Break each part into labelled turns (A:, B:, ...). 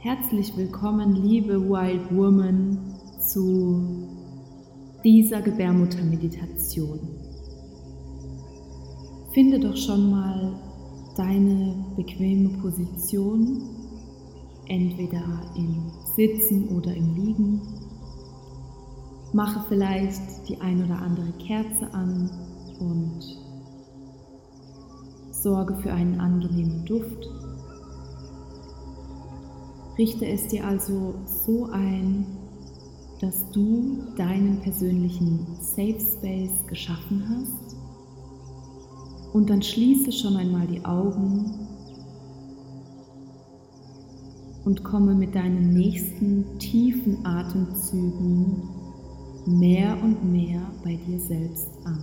A: Herzlich willkommen, liebe Wild Woman, zu dieser Gebärmuttermeditation. Finde doch schon mal deine bequeme Position, entweder im Sitzen oder im Liegen. Mache vielleicht die ein oder andere Kerze an und sorge für einen angenehmen Duft. Richte es dir also so ein, dass du deinen persönlichen Safe Space geschaffen hast. Und dann schließe schon einmal die Augen und komme mit deinen nächsten tiefen Atemzügen mehr und mehr bei dir selbst an.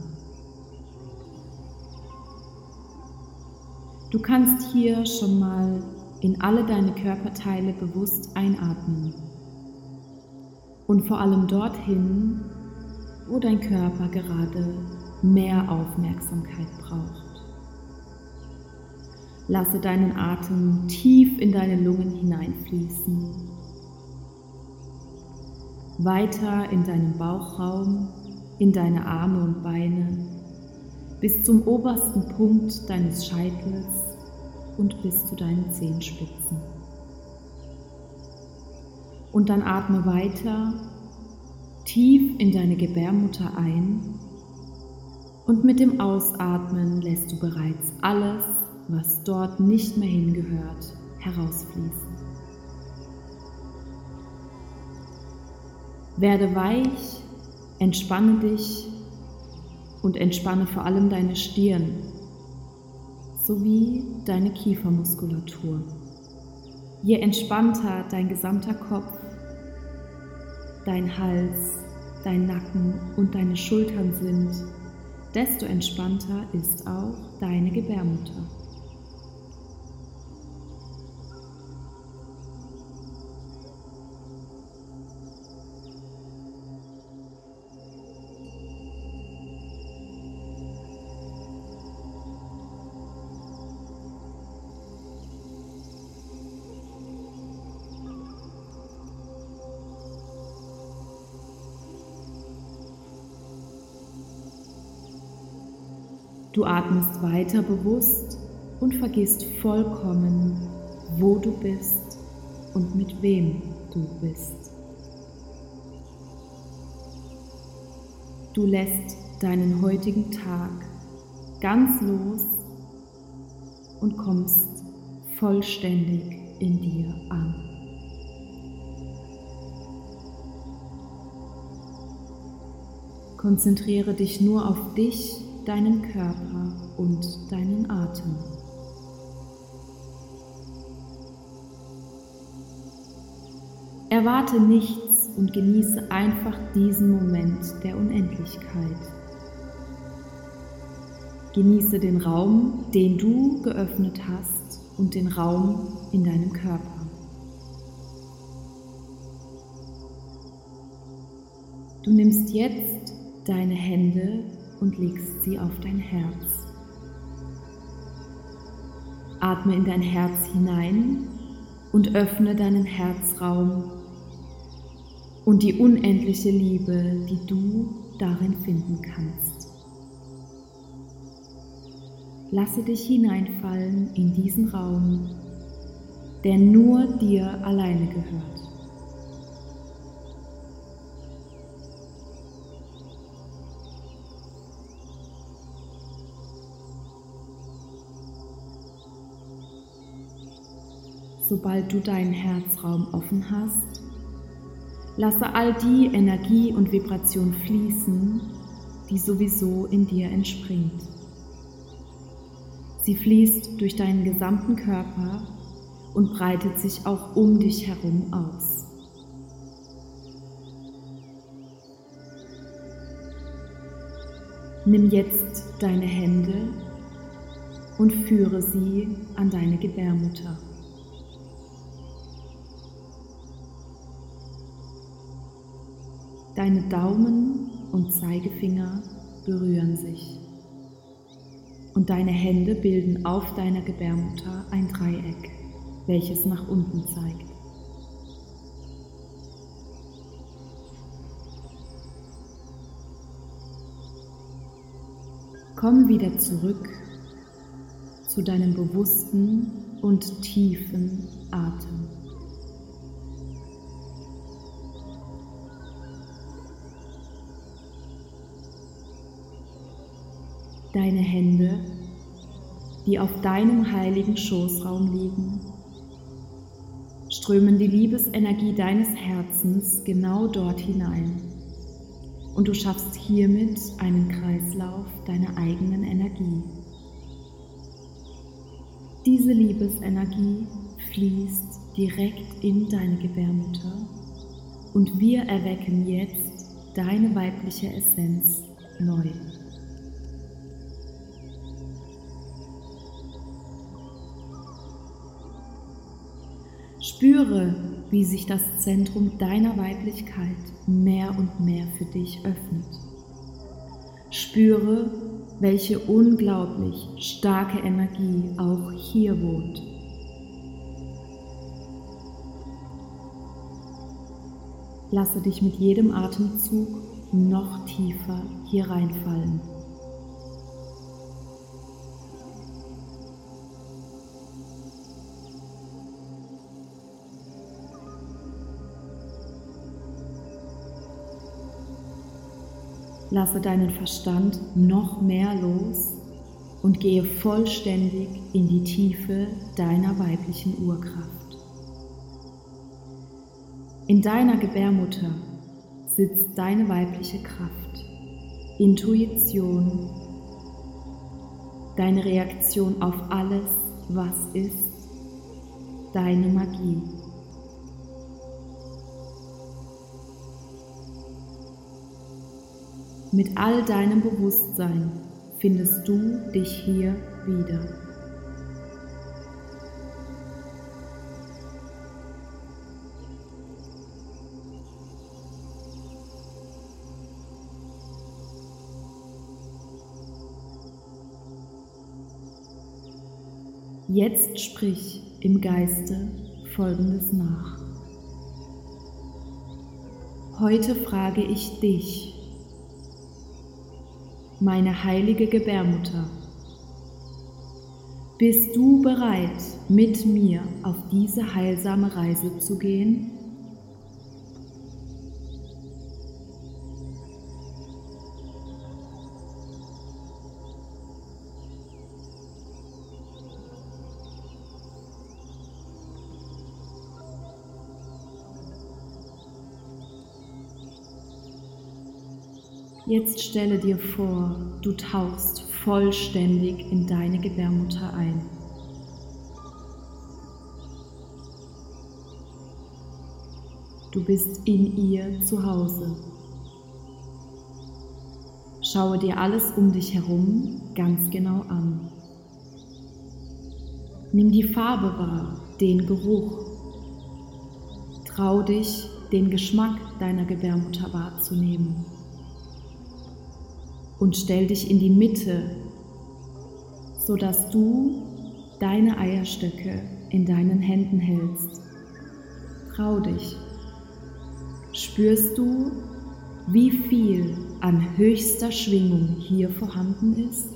A: Du kannst hier schon mal in alle deine Körperteile bewusst einatmen. Und vor allem dorthin, wo dein Körper gerade mehr Aufmerksamkeit braucht. Lasse deinen Atem tief in deine Lungen hineinfließen. Weiter in deinen Bauchraum, in deine Arme und Beine, bis zum obersten Punkt deines Scheitels und bis zu deinen Zehenspitzen. Und dann atme weiter tief in deine Gebärmutter ein und mit dem Ausatmen lässt du bereits alles, was dort nicht mehr hingehört, herausfließen. Werde weich, entspanne dich und entspanne vor allem deine Stirn sowie deine Kiefermuskulatur. Je entspannter dein gesamter Kopf, dein Hals, dein Nacken und deine Schultern sind, desto entspannter ist auch deine Gebärmutter. Du atmest weiter bewusst und vergisst vollkommen, wo du bist und mit wem du bist. Du lässt deinen heutigen Tag ganz los und kommst vollständig in dir an. Konzentriere dich nur auf dich deinen Körper und deinen Atem. Erwarte nichts und genieße einfach diesen Moment der Unendlichkeit. Genieße den Raum, den du geöffnet hast und den Raum in deinem Körper. Du nimmst jetzt deine Hände und legst sie auf dein Herz. Atme in dein Herz hinein und öffne deinen Herzraum und die unendliche Liebe, die du darin finden kannst. Lasse dich hineinfallen in diesen Raum, der nur dir alleine gehört. Sobald du deinen Herzraum offen hast. Lasse all die Energie und Vibration fließen, die sowieso in dir entspringt. Sie fließt durch deinen gesamten Körper und breitet sich auch um dich herum aus. Nimm jetzt deine Hände und führe sie an deine Gebärmutter. Deine Daumen und Zeigefinger berühren sich und deine Hände bilden auf deiner Gebärmutter ein Dreieck, welches nach unten zeigt. Komm wieder zurück zu deinem bewussten und tiefen Atem. Deine Hände, die auf deinem heiligen Schoßraum liegen, strömen die Liebesenergie deines Herzens genau dort hinein. Und du schaffst hiermit einen Kreislauf deiner eigenen Energie. Diese Liebesenergie fließt direkt in deine Gebärmutter und wir erwecken jetzt deine weibliche Essenz neu. Spüre, wie sich das Zentrum deiner Weiblichkeit mehr und mehr für dich öffnet. Spüre, welche unglaublich starke Energie auch hier wohnt. Lasse dich mit jedem Atemzug noch tiefer hier reinfallen. Lasse deinen Verstand noch mehr los und gehe vollständig in die Tiefe deiner weiblichen Urkraft. In deiner Gebärmutter sitzt deine weibliche Kraft, Intuition, deine Reaktion auf alles, was ist, deine Magie. Mit all deinem Bewusstsein findest du dich hier wieder. Jetzt sprich im Geiste Folgendes nach. Heute frage ich dich, meine heilige Gebärmutter. Bist du bereit, mit mir auf diese heilsame Reise zu gehen? Jetzt stelle dir vor, du tauchst vollständig in deine Gebärmutter ein. Du bist in ihr zu Hause. Schaue dir alles um dich herum ganz genau an. Nimm die Farbe wahr, den Geruch. Trau dich, den Geschmack deiner Gebärmutter wahrzunehmen und stell dich in die Mitte, sodass du deine Eierstöcke in deinen Händen hältst. Trau dich. Spürst du, wie viel an höchster Schwingung hier vorhanden ist?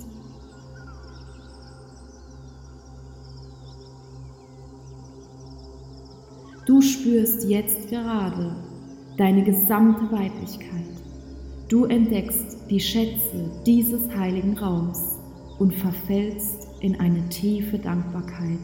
A: Du spürst jetzt gerade deine gesamte Weiblichkeit. Du entdeckst die Schätze dieses heiligen Raums und verfällst in eine tiefe Dankbarkeit.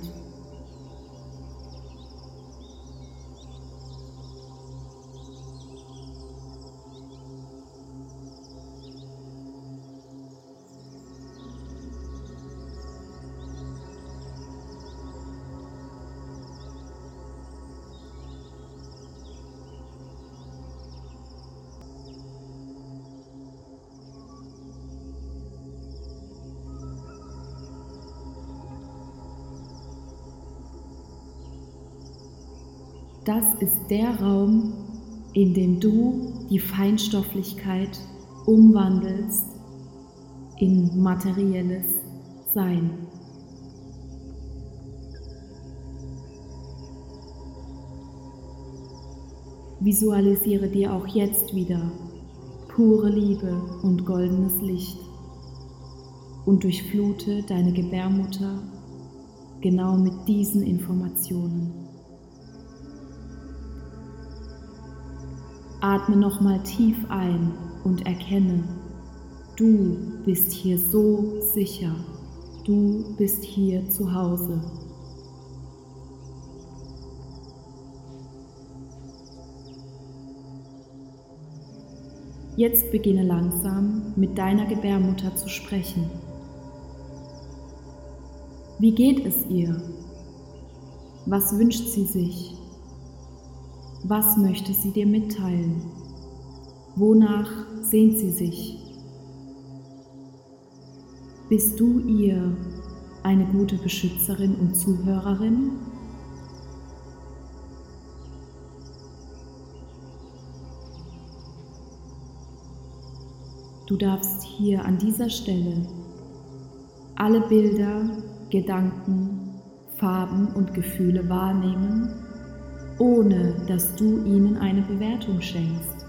A: Das ist der Raum, in dem du die Feinstofflichkeit umwandelst in materielles Sein. Visualisiere dir auch jetzt wieder pure Liebe und goldenes Licht. und durchflute deine Gebärmutter genau mit diesen Informationen. Atme nochmal tief ein und erkenne, du bist hier so sicher, du bist hier zu Hause. Jetzt beginne langsam mit deiner Gebärmutter zu sprechen. Wie geht es ihr? Was wünscht sie sich? Was möchte sie dir mitteilen? Wonach sehnt sie sich? Bist du ihr eine gute Beschützerin und Zuhörerin? Du darfst hier an dieser Stelle alle Bilder, Gedanken, Farben und Gefühle wahrnehmen, ohne dass du ihnen eine Bewertung schenkst.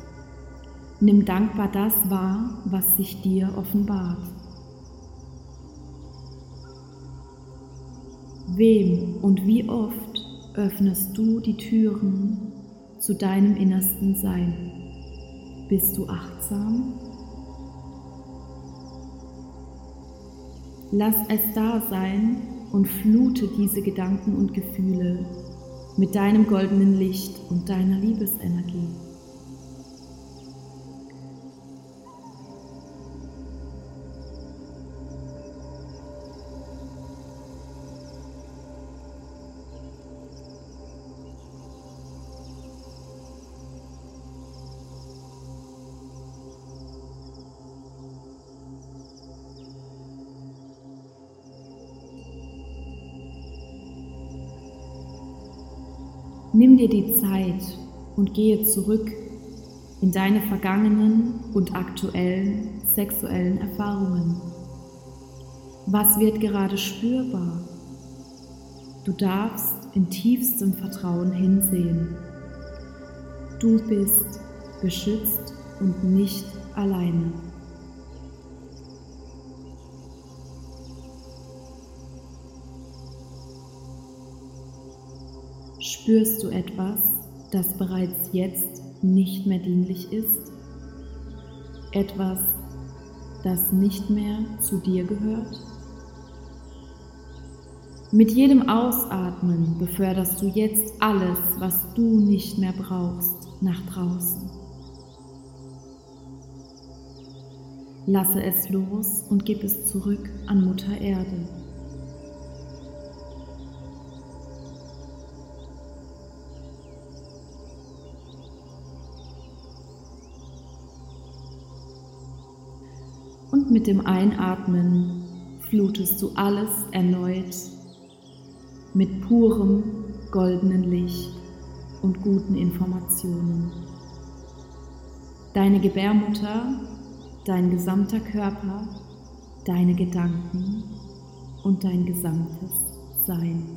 A: Nimm dankbar das wahr, was sich dir offenbart. Wem und wie oft öffnest du die Türen zu deinem innersten Sein? Bist du achtsam? Lass es da sein und flute diese Gedanken und Gefühle mit deinem goldenen Licht und deiner Liebesenergie. Nimm dir die Zeit und gehe zurück in deine vergangenen und aktuellen sexuellen Erfahrungen. Was wird gerade spürbar? Du darfst in tiefstem Vertrauen hinsehen. Du bist beschützt und nicht alleine. Spürst du etwas, das bereits jetzt nicht mehr dienlich ist? Etwas, das nicht mehr zu dir gehört? Mit jedem Ausatmen beförderst du jetzt alles, was du nicht mehr brauchst, nach draußen. Lasse es los und gib es zurück an Mutter Erde. Mit dem Einatmen flutest du alles erneut mit purem goldenen Licht und guten Informationen. Deine Gebärmutter, dein gesamter Körper, deine Gedanken und dein gesamtes Sein.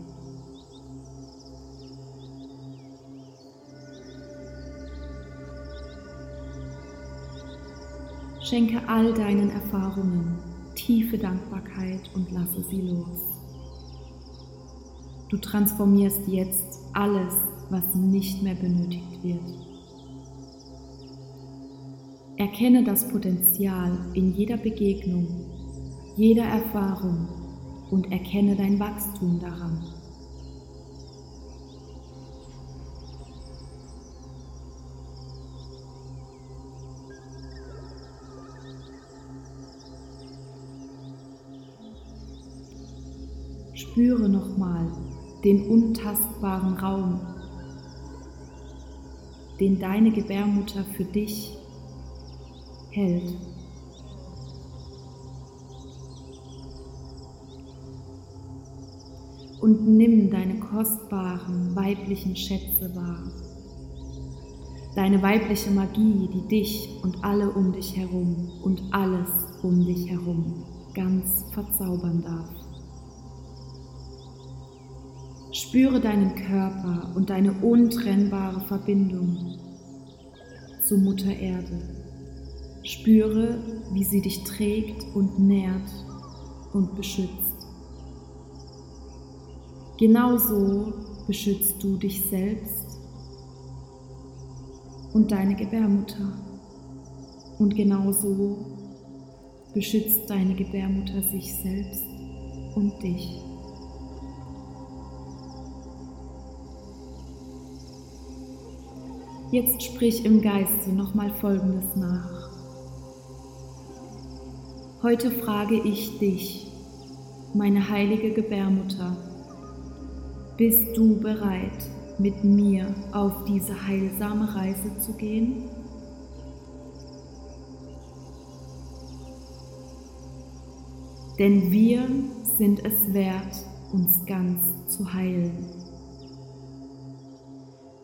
A: Schenke all deinen Erfahrungen tiefe Dankbarkeit und lasse sie los. Du transformierst jetzt alles, was nicht mehr benötigt wird. Erkenne das Potenzial in jeder Begegnung, jeder Erfahrung und erkenne dein Wachstum daran. Spüre nochmal den untastbaren Raum, den deine Gebärmutter für dich hält. Und nimm deine kostbaren weiblichen Schätze wahr. Deine weibliche Magie, die dich und alle um dich herum und alles um dich herum ganz verzaubern darf. Spüre deinen Körper und deine untrennbare Verbindung zu Mutter Erde. Spüre, wie sie dich trägt und nährt und beschützt. Genauso beschützt du dich selbst und deine Gebärmutter. Und genauso beschützt deine Gebärmutter sich selbst und dich. Jetzt sprich im Geiste nochmal Folgendes nach. Heute frage ich dich, meine heilige Gebärmutter, bist du bereit, mit mir auf diese heilsame Reise zu gehen? Denn wir sind es wert, uns ganz zu heilen.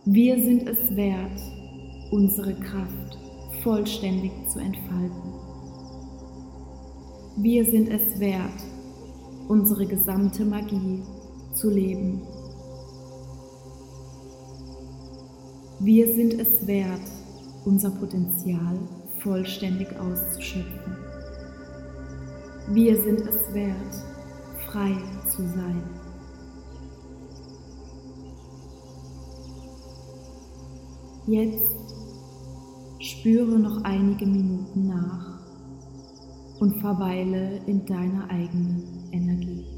A: Wir sind es wert, unsere Kraft vollständig zu entfalten. Wir sind es wert, unsere gesamte Magie zu leben. Wir sind es wert, unser Potenzial vollständig auszuschöpfen. Wir sind es wert, frei zu sein. Jetzt spüre noch einige Minuten nach und verweile in deiner eigenen Energie.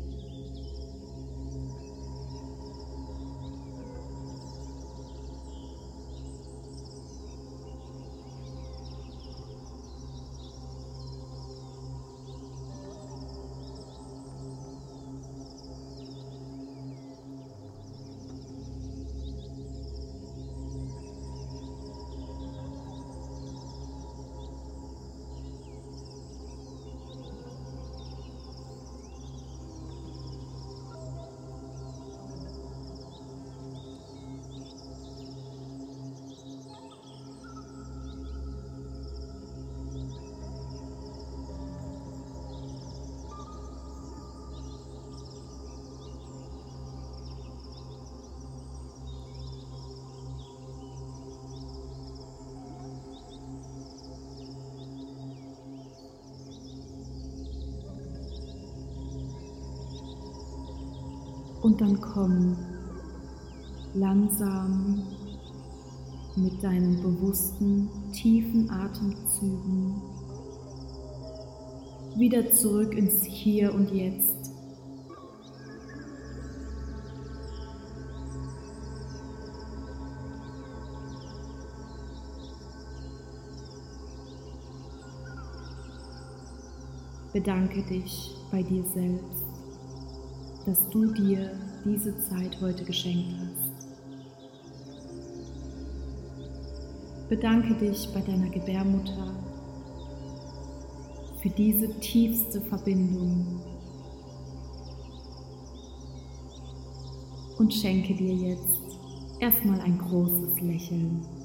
A: Und dann komm langsam mit deinen bewussten, tiefen Atemzügen wieder zurück ins Hier und Jetzt. Bedanke dich bei dir selbst dass du dir diese Zeit heute geschenkt hast. Bedanke dich bei deiner Gebärmutter für diese tiefste Verbindung und schenke dir jetzt erstmal ein großes Lächeln.